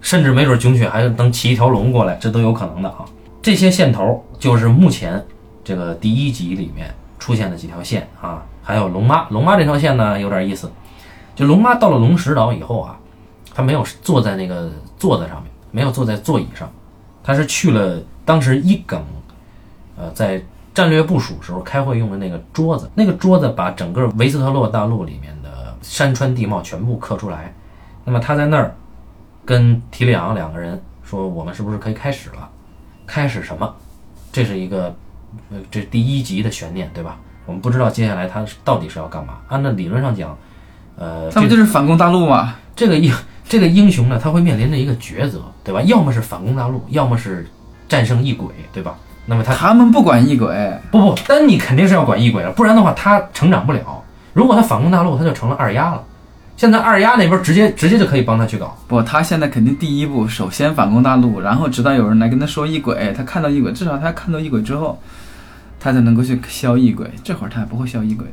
甚至没准囧雪还能骑一条龙过来，这都有可能的啊。这些线头就是目前这个第一集里面出现的几条线啊，还有龙妈。龙妈这条线呢有点意思，就龙妈到了龙石岛以后啊，她没有坐在那个座子上面，没有坐在座椅上，她是去了当时一梗，呃，在战略部署时候开会用的那个桌子，那个桌子把整个维斯特洛大陆里面的山川地貌全部刻出来。那么他在那儿跟提里昂两个人说：“我们是不是可以开始了？开始什么？这是一个呃，这第一集的悬念，对吧？我们不知道接下来他到底是要干嘛。按照理论上讲，呃，他不就是反攻大陆吗？这个英这个英雄呢，他会面临着一个抉择，对吧？要么是反攻大陆，要么是战胜异鬼，对吧？那么他他们不管异鬼，不不，丹尼肯定是要管异鬼了，不然的话他成长不了。如果他反攻大陆，他就成了二丫了。现在二丫那边直接直接就可以帮他去搞。不，他现在肯定第一步首先反攻大陆，然后直到有人来跟他说异鬼，他看到异鬼，至少他看到异鬼之后，他才能够去消异鬼。这会儿他还不会消异鬼的。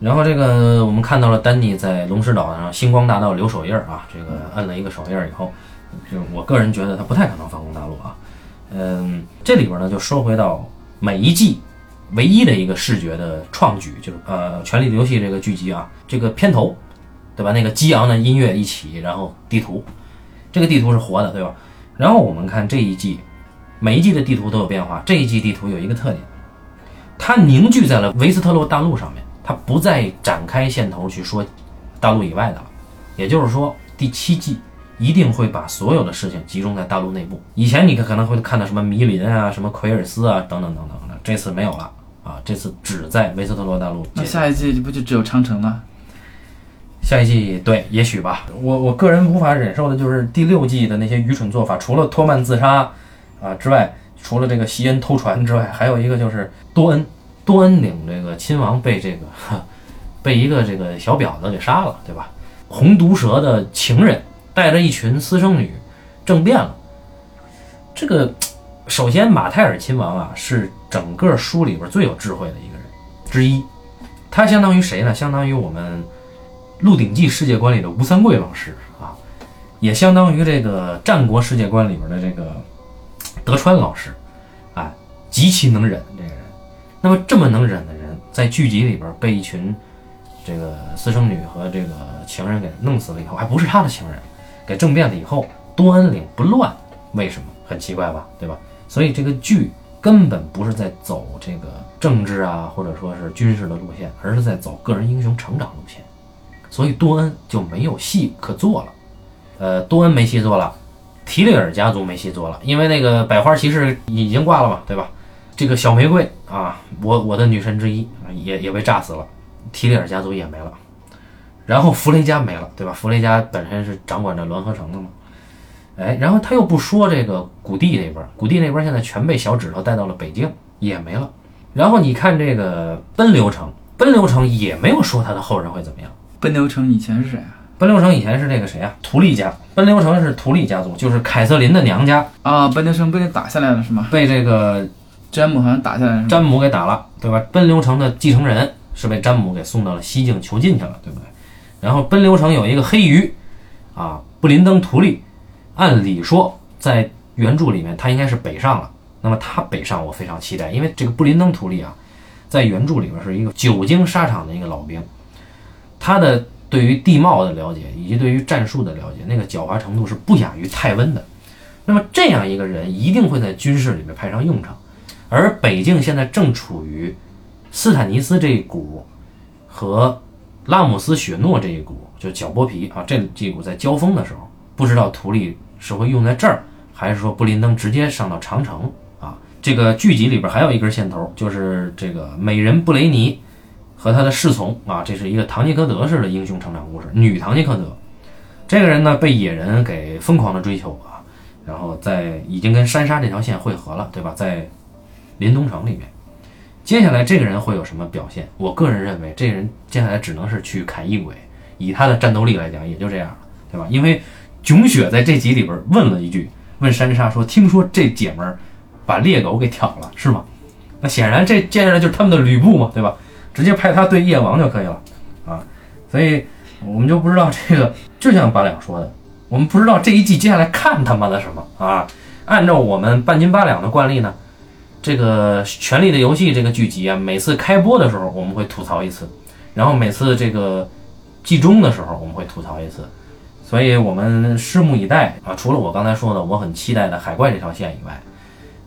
然后这个我们看到了丹尼在龙石岛上星光大道留手印儿啊，这个摁了一个手印儿以后，就我个人觉得他不太可能反攻大陆啊。嗯，这里边呢就说回到每一季唯一的一个视觉的创举，就是呃《权力的游戏》这个剧集啊，这个片头，对吧？那个激昂的音乐一起，然后地图，这个地图是活的，对吧？然后我们看这一季，每一季的地图都有变化。这一季地图有一个特点，它凝聚在了维斯特洛大陆上面，它不再展开线头去说大陆以外的了。也就是说，第七季一定会把所有的事情集中在大陆内部。以前你可能会看到什么迷林啊、什么奎尔斯啊等等等等的，这次没有了啊，这次只在维斯特洛大陆。那下一季不就只有长城了？下一季对，也许吧。我我个人无法忍受的就是第六季的那些愚蠢做法，除了托曼自杀啊之外，除了这个西恩偷船之外，还有一个就是多恩，多恩领这个亲王被这个呵 被一个这个小婊子给杀了，对吧？红毒蛇的情人带着一群私生女政变了。这个首先马泰尔亲王啊是整个书里边最有智慧的一个人之一，他相当于谁呢？相当于我们。《鹿鼎记》世界观里的吴三桂老师啊，也相当于这个战国世界观里边的这个德川老师，哎，极其能忍这个人。那么这么能忍的人，在剧集里边被一群这个私生女和这个情人给弄死了以后，还不是他的情人，给政变了以后，多恩领不乱，为什么？很奇怪吧，对吧？所以这个剧根本不是在走这个政治啊，或者说是军事的路线，而是在走个人英雄成长路线。所以多恩就没有戏可做了，呃，多恩没戏做了，提里尔家族没戏做了，因为那个百花骑士已经挂了嘛，对吧？这个小玫瑰啊，我我的女神之一也也被炸死了，提里尔家族也没了，然后弗雷家没了，对吧？弗雷家本身是掌管着滦河城的嘛，哎，然后他又不说这个谷地那边，谷地那边现在全被小指头带到了北境，也没了。然后你看这个奔流城，奔流城也没有说他的后人会怎么样。奔流城以前是谁啊？奔流城以前是那个谁啊？图利家。奔流城是图利家族，就是凯瑟琳的娘家啊。奔流城被打下来了是吗？被这个詹姆好像打下来了，詹姆给打了，对吧？奔流城的继承人是被詹姆给送到了西境囚禁去了，对不对？然后奔流城有一个黑鱼啊，布林登图利，按理说在原著里面他应该是北上了。那么他北上，我非常期待，因为这个布林登图利啊，在原著里面是一个久经沙场的一个老兵。他的对于地貌的了解，以及对于战术的了解，那个狡猾程度是不亚于泰温的。那么这样一个人一定会在军事里面派上用场。而北境现在正处于斯坦尼斯这一股和拉姆斯雪诺这一股，就是绞剥皮啊，这这股在交锋的时候，不知道图利是会用在这儿，还是说布林登直接上到长城啊？这个剧集里边还有一根线头，就是这个美人布雷尼。和他的侍从啊，这是一个唐吉诃德式的英雄成长故事。女唐吉诃德，这个人呢被野人给疯狂的追求啊，然后在已经跟山沙这条线汇合了，对吧？在临冬城里面，接下来这个人会有什么表现？我个人认为，这个人接下来只能是去砍异鬼。以他的战斗力来讲，也就这样了，对吧？因为囧雪在这集里边问了一句，问山沙说：“听说这姐们儿把猎狗给挑了，是吗？”那显然这接下来就是他们的吕布嘛，对吧？直接派他对夜王就可以了，啊，所以我们就不知道这个，就像八两说的，我们不知道这一季接下来看他妈的什么啊！按照我们半斤八两的惯例呢，这个《权力的游戏》这个剧集啊，每次开播的时候我们会吐槽一次，然后每次这个季中的时候我们会吐槽一次，所以我们拭目以待啊！除了我刚才说的我很期待的海怪这条线以外，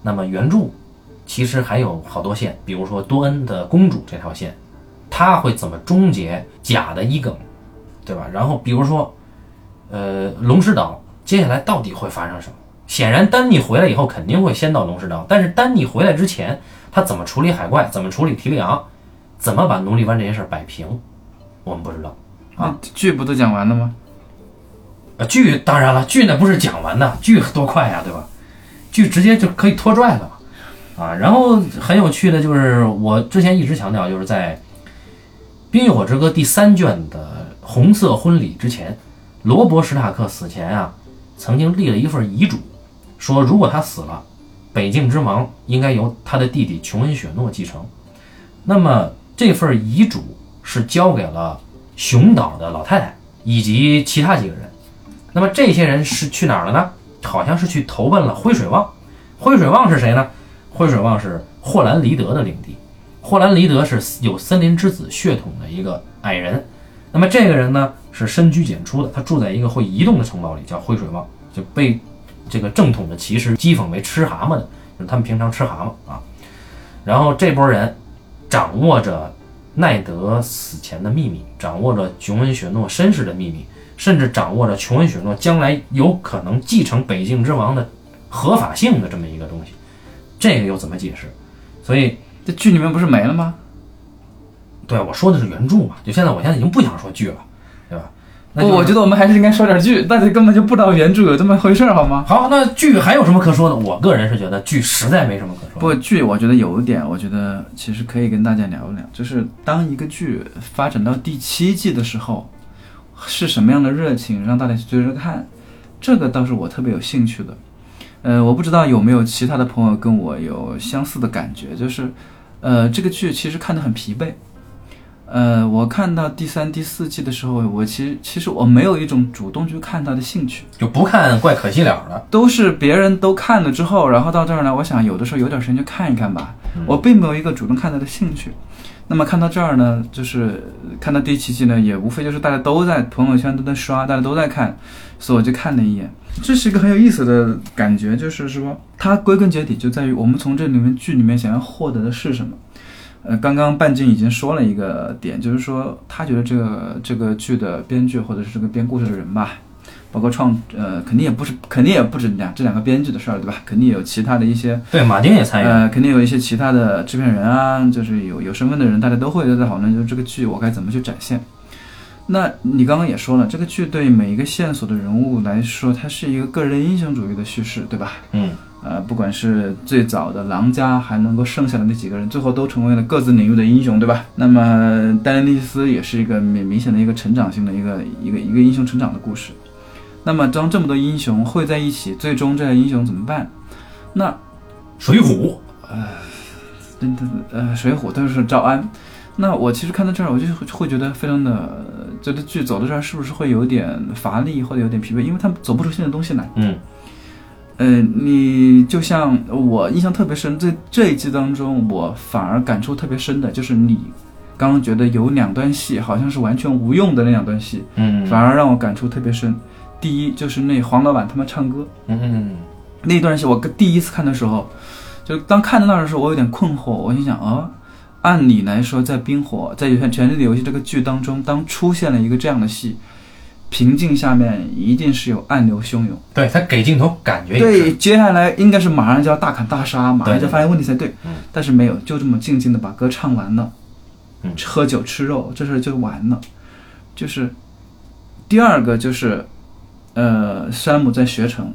那么原著其实还有好多线，比如说多恩的公主这条线，他会怎么终结假的伊耿，对吧？然后比如说。呃，龙石岛接下来到底会发生什么？显然，丹尼回来以后肯定会先到龙石岛，但是丹尼回来之前，他怎么处理海怪，怎么处理提里昂，怎么把奴隶湾这些事摆平，我们不知道。啊，剧不都讲完了吗？啊，剧当然了，剧那不是讲完的，剧多快呀，对吧？剧直接就可以拖拽了啊。然后很有趣的就是，我之前一直强调，就是在《冰与火之歌》第三卷的红色婚礼之前。罗伯·史塔克死前啊，曾经立了一份遗嘱，说如果他死了，北境之王应该由他的弟弟琼恩·雪诺继承。那么这份遗嘱是交给了熊岛的老太太以及其他几个人。那么这些人是去哪儿了呢？好像是去投奔了灰水旺。灰水旺是谁呢？灰水旺是霍兰黎德的领地。霍兰黎德是有森林之子血统的一个矮人。那么这个人呢？是深居简出的，他住在一个会移动的城堡里，叫灰水旺，就被这个正统的骑士讥讽为吃蛤蟆的，就是他们平常吃蛤蟆啊。然后这波人掌握着奈德死前的秘密，掌握着琼恩雪诺身世的秘密，甚至掌握着琼恩雪诺将来有可能继承北境之王的合法性的这么一个东西，这个又怎么解释？所以这剧里面不是没了吗？对，我说的是原著嘛，就现在我现在已经不想说剧了。对吧？不，我觉得我们还是应该说点剧，大家根本就不知道原著有这么回事儿，好吗？好，那剧还有什么可说的？我个人是觉得剧实在没什么可说。不，剧我觉得有一点，我觉得其实可以跟大家聊一聊，就是当一个剧发展到第七季的时候，是什么样的热情让大家去追着看？这个倒是我特别有兴趣的。呃，我不知道有没有其他的朋友跟我有相似的感觉，就是，呃，这个剧其实看得很疲惫。呃，我看到第三、第四季的时候，我其实其实我没有一种主动去看它的兴趣，就不看怪可惜了的。都是别人都看了之后，然后到这儿呢，我想有的时候有点时间就看一看吧，我并没有一个主动看它的兴趣。那么看到这儿呢，就是看到第七季呢，也无非就是大家都在朋友圈都在刷，大家都在看，所以我就看了一眼。这是一个很有意思的感觉，就是说它归根结底就在于我们从这里面剧里面想要获得的是什么。呃，刚刚半径已经说了一个点，就是说他觉得这个这个剧的编剧或者是这个编故事的人吧，包括创呃，肯定也不是，肯定也不止两这两个编剧的事儿，对吧？肯定有其他的一些对马丁也参与，呃，肯定有一些其他的制片人啊，就是有有身份的人，大家都会在讨论，就是这个剧我该怎么去展现。那你刚刚也说了，这个剧对每一个线索的人物来说，它是一个个人英雄主义的叙事，对吧？嗯。呃，不管是最早的狼家，还能够剩下的那几个人，最后都成为了各自领域的英雄，对吧？那么丹尼斯也是一个明明显的一个成长性的一个一个一个英雄成长的故事。那么当这么多英雄汇在一起，最终这些英雄怎么办？那水浒，呃，真的呃，水浒都是赵安。那我其实看到这儿，我就会觉得非常的，觉得剧走到这儿是不是会有点乏力或者有点疲惫？因为他走不出新的东西来。嗯。呃，你就像我印象特别深，在这一季当中，我反而感触特别深的就是你刚刚觉得有两段戏好像是完全无用的那两段戏，嗯，反而让我感触特别深。第一就是那黄老板他们唱歌，嗯嗯，那段戏我第一次看的时候，就当看到那儿的时候，我有点困惑，我心想啊，按理来说在冰火在《权力的游戏》这个剧当中，当出现了一个这样的戏。平静下面一定是有暗流汹涌，对他给镜头感觉对，接下来应该是马上就要大砍大杀，马上就发现问题才对。嗯，但是没有，就这么静静的把歌唱完了，嗯，喝酒吃肉，这事就完了。就是第二个就是，呃，山姆在学城，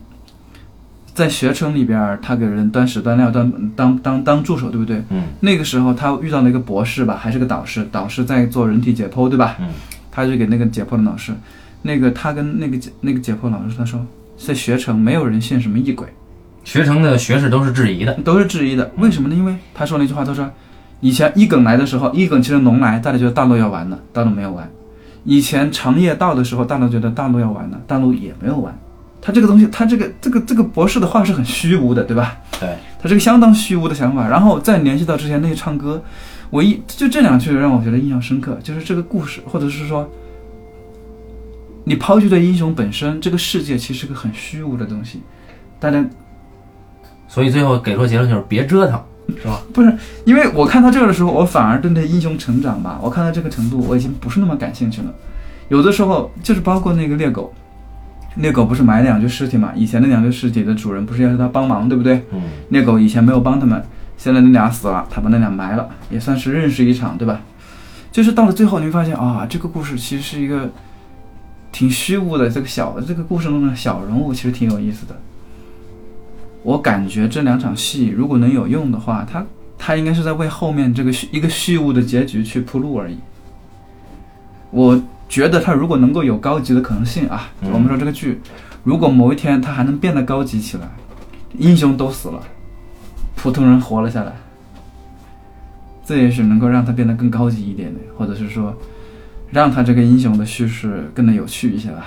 在学城里边，他给人端屎端尿，端当当当助手，对不对？嗯，那个时候他遇到了一个博士吧，还是个导师，导师在做人体解剖，对吧？嗯，他就给那个解剖的老师。那个他跟那个解那个解剖老师他说，在学城没有人信什么异鬼，学城的学士都是质疑的，都是质疑的。为什么呢？因为他说那句话，他说，以前一梗来的时候，一梗其实龙来，大家觉得大陆要完了，大陆没有完。以前长夜到的时候，大陆觉得大陆要完了，大陆也没有完。他这个东西，他这个这个这个博士的话是很虚无的，对吧？对，他这个相当虚无的想法，然后再联系到之前那些唱歌，我一就这两句让我觉得印象深刻，就是这个故事，或者是说，你抛去对英雄本身，这个世界其实是个很虚无的东西，大家所以最后给出结论就是别折腾，是吧？不是，因为我看到这个的时候，我反而对那英雄成长吧，我看到这个程度，我已经不是那么感兴趣了。有的时候就是包括那个猎狗，猎狗不是埋两具尸体嘛？以前那两具尸体的主人不是要他帮忙，对不对？嗯，那狗以前没有帮他们，现在那俩死了，他把那俩埋了，也算是认识一场，对吧？就是到了最后，你会发现啊，这个故事其实是一个挺虚无的，这个小这个故事中的小人物其实挺有意思的。我感觉这两场戏如果能有用的话，他他应该是在为后面这个虚一个虚无的结局去铺路而已。我觉得它如果能够有高级的可能性啊，嗯我们说这个剧，如果某一天它还能变得高级起来，英雄都死了，普通人活了下来，这也许能够让它变得更高级一点的，或者是说，让它这个英雄的叙事更能有趣一些吧。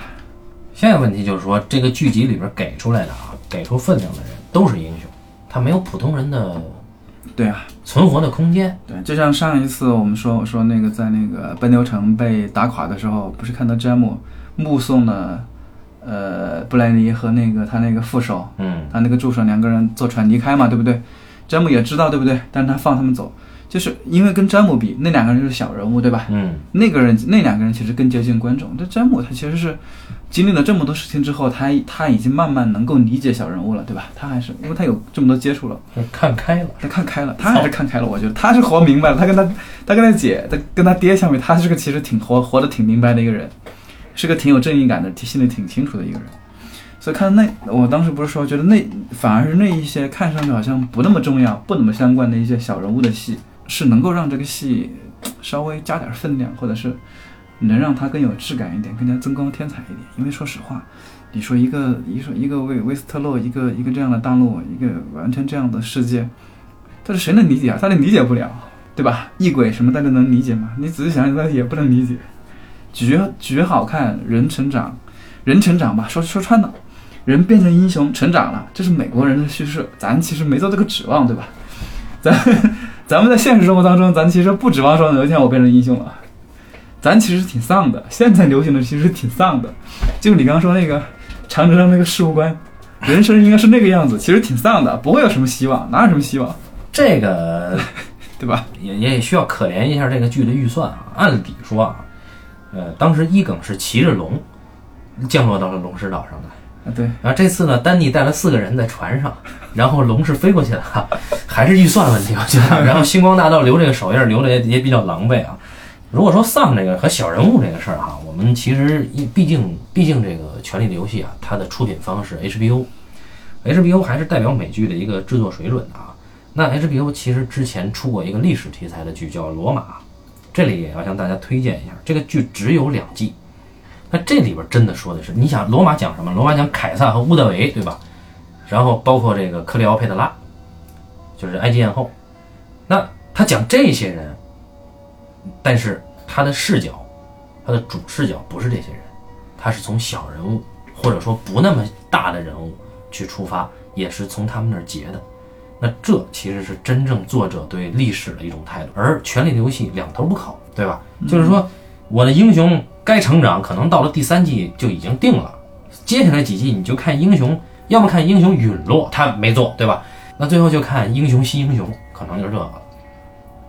现在问题就是说，这个剧集里边给出来的啊，给出分量的人都是英雄，他没有普通人的对啊，存活的空间。对，就像上一次我们说，我说那个在那个奔牛城被打垮的时候，不是看到詹姆目送了呃布莱尼和那个他那个副手，嗯，他那个助手两个人坐船离开嘛，对不对？詹姆也知道，对不对？但是他放他们走，就是因为跟詹姆比，那两个人就是小人物，对吧？嗯，那个人那两个人其实更接近观众。但詹姆他其实是经历了这么多事情之后，他他已经慢慢能够理解小人物了，对吧？他还是因为他有这么多接触了。看开了。他看开了，他还是看开了。我觉得他是活明白了。他跟他，他跟他姐，他跟他爹相比，他是个其实挺活活得挺明白的一个人，是个挺有正义感的，心里挺清楚的一个人。所以看那，我当时不是说，觉得那反而是那一些看上去好像不那么重要、不怎么相关的一些小人物的戏，是能够让这个戏稍微加点分量，或者是能让它更有质感一点，更加增光添彩一点。因为说实话，你说一个一说一个威威斯特洛，一个一个这样的大陆，一个完全这样的世界，但是谁能理解啊？大家理解不了，对吧？异鬼什么大家能理解吗？你仔细想想，大家也不能理解。绝绝好看，人成长，人成长吧，说说穿了，人变成英雄成长了，这是美国人的叙事，咱其实没做这个指望，对吧？咱咱们在现实生活当中，咱其实不指望说有一天我变成英雄了，咱其实挺丧的。现在流行的其实挺丧的，就你刚刚说那个长城上那个事务官，人生应该是那个样子，其实挺丧的，不会有什么希望，哪有什么希望，这个 对吧？也也需要可怜一下这个剧的预算啊。按理说啊，呃，当时伊耿是骑着龙降落到了龙石岛上的。啊，对，然后这次呢，丹尼带了四个人在船上，然后龙是飞过去的，哈 还是预算问题，我觉得。然后星光大道留这个手印儿留的也也比较狼狈啊。如果说丧这个和小人物这个事儿哈，我们其实一毕竟毕竟这个《权力的游戏》啊，它的出品方是 HBO，HBO 还是代表美剧的一个制作水准的啊。那 HBO 其实之前出过一个历史题材的剧叫《罗马》，这里也要向大家推荐一下，这个剧只有两季。那这里边真的说的是，你想罗马讲什么？罗马讲凯撒和乌德维，对吧？然后包括这个克里奥佩特拉，就是埃及艳后。那他讲这些人，但是他的视角，他的主视角不是这些人，他是从小人物或者说不那么大的人物去出发，也是从他们那儿截的。那这其实是真正作者对历史的一种态度，而《权力的游戏》两头不靠，对吧？就是说，我的英雄该成长，可能到了第三季就已经定了，接下来几季你就看英雄，要么看英雄陨落，他没做，对吧？那最后就看英雄惜英雄，可能就是这个。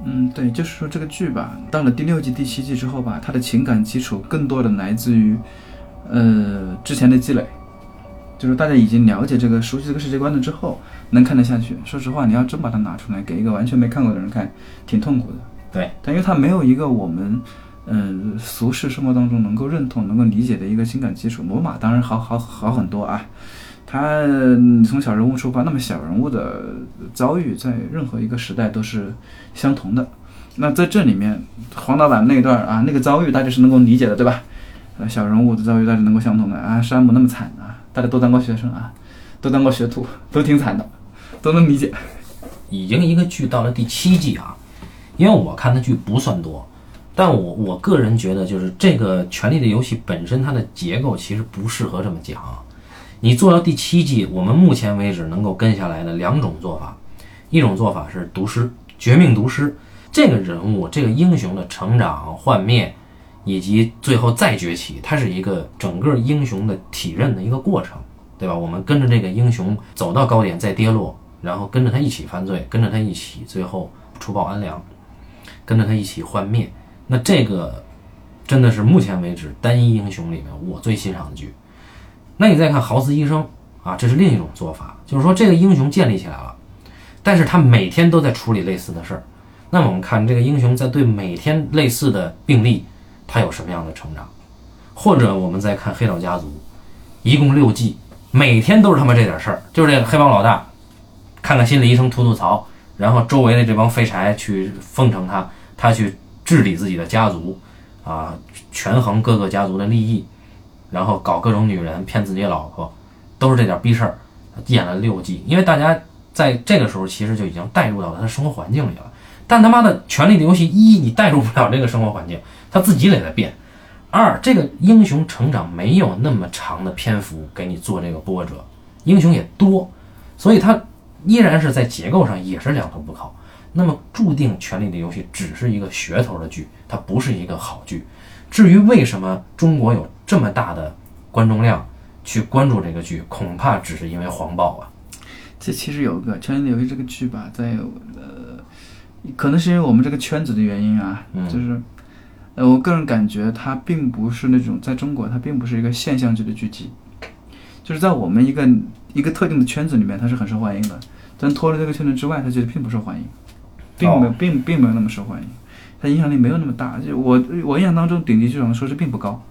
嗯，对，就是说这个剧吧，到了第六季、第七季之后吧，它的情感基础更多的来自于，呃，之前的积累，就是大家已经了解这个、熟悉这个世界观了之后，能看得下去。说实话，你要真把它拿出来给一个完全没看过的人看，挺痛苦的。对，但因为它没有一个我们，嗯、俗世生活当中能够认同、能够理解的一个情感基础。罗马当然好好好很多啊，他从小人物出发，那么小人物的遭遇在任何一个时代都是相同的。那在这里面，黄老板那段啊，那个遭遇大家是能够理解的，对吧？呃，小人物的遭遇大家能够相同的啊，山姆那么惨啊，大家都当过学生啊，都当过学徒，都挺惨的，都能理解。已经一个剧到了第七季啊，因为我看的剧不算多，但我我个人觉得，就是这个《权力的游戏》本身它的结构其实不适合这么讲。你做到第七季，我们目前为止能够跟下来的两种做法，一种做法是毒师绝命毒师这个人物，这个英雄的成长、幻灭，以及最后再崛起，它是一个整个英雄的体认的一个过程，对吧？我们跟着这个英雄走到高点再跌落，然后跟着他一起犯罪，跟着他一起最后除暴安良，跟着他一起幻灭。那这个真的是目前为止单一英雄里面我最欣赏的剧。那你再看豪斯医生啊，这是另一种做法，就是说这个英雄建立起来了，但是他每天都在处理类似的事儿。那么我们看这个英雄在对每天类似的病例，他有什么样的成长？或者我们再看黑道家族，一共六季，每天都是他妈这点事儿，就是这个黑帮老大，看看心理医生吐吐槽，然后周围的这帮废柴去奉承他，他去治理自己的家族，啊，权衡各个家族的利益，然后搞各种女人骗自己老婆，都是这点逼事儿，演了六季。因为大家在这个时候其实就已经带入到了他的生活环境里了。但他妈的《权力的游戏》一，你带入不了这个生活环境，他自己得在变。二，这个英雄成长没有那么长的篇幅给你做这个波折，英雄也多，所以它依然是在结构上也是两头不靠。那么注定《权力的游戏》只是一个噱头的剧，它不是一个好剧。至于为什么中国有这么大的观众量去关注这个剧，恐怕只是因为黄暴啊。这其实有个《权力的游戏》这个剧吧，在呃，可能是因为我们这个圈子的原因啊，嗯。就是呃，我个人感觉它并不是那种在中国它并不是一个现象级的剧集，就是在我们一个一个特定的圈子里面它是很受欢迎的，但脱离这个圈子之外，它其实并不受欢迎，并没并并没有那么受欢迎，它影响力没有那么大。就我我印象当中，顶级剧场的收视并不高。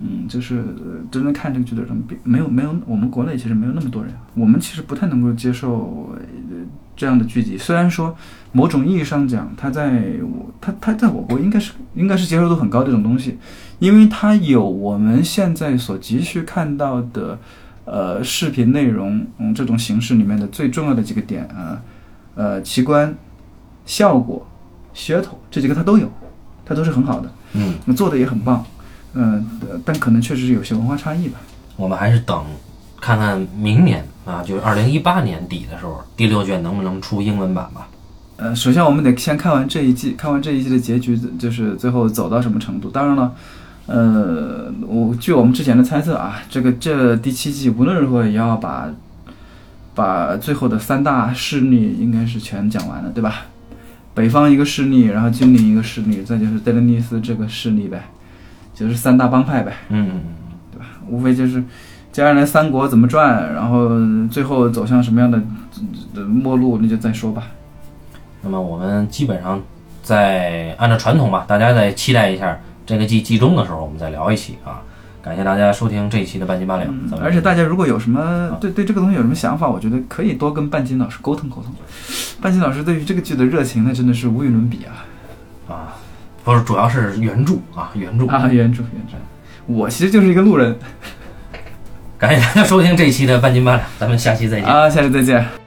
嗯，就是真正看这个剧的人，并没有没有我们国内其实没有那么多人，我们其实不太能够接受呃这样的剧集。虽然说某种意义上讲，它在我它它在我国应该是应该是接受度很高的一种东西，因为它有我们现在所急需看到的呃视频内容，嗯这种形式里面的最重要的几个点啊，呃奇观、效果、噱头这几个它都有，它都是很好的，嗯，那做的也很棒。嗯、呃但可能确实是有些文化差异吧。我们还是等看看明年啊，就是二零一八年底的时候，第六卷能不能出英文版吧。呃，首先我们得先看完这一季，看完这一季的结局，就是最后走到什么程度。当然了，呃，我据我们之前的猜测啊，这个这第七季无论如何也要把把最后的三大势力应该是全讲完了，对吧？北方一个势力，然后金陵一个势力，再就是德雷尼斯这个势力呗，就是三大帮派呗。嗯对吧，无非就是接下来三国怎么转，然后最后走向什么样的呃末路，那就再说吧。那么我们基本上在按照传统吧，大家再期待一下这个季季中的时候，我们再聊一期啊。感谢大家收听这一期的半斤八两，嗯而且大家如果有什么对对这个东西有什么想法，我觉得可以多跟半斤老师沟通沟通。半斤老师对于这个剧的热情，那真的是无与伦比啊！啊，不是，主要是原著啊，原著。啊，原著原著，我其实就是一个路人 感谢大家收听这一期的半斤八两，咱们下期再见。啊，下期再见。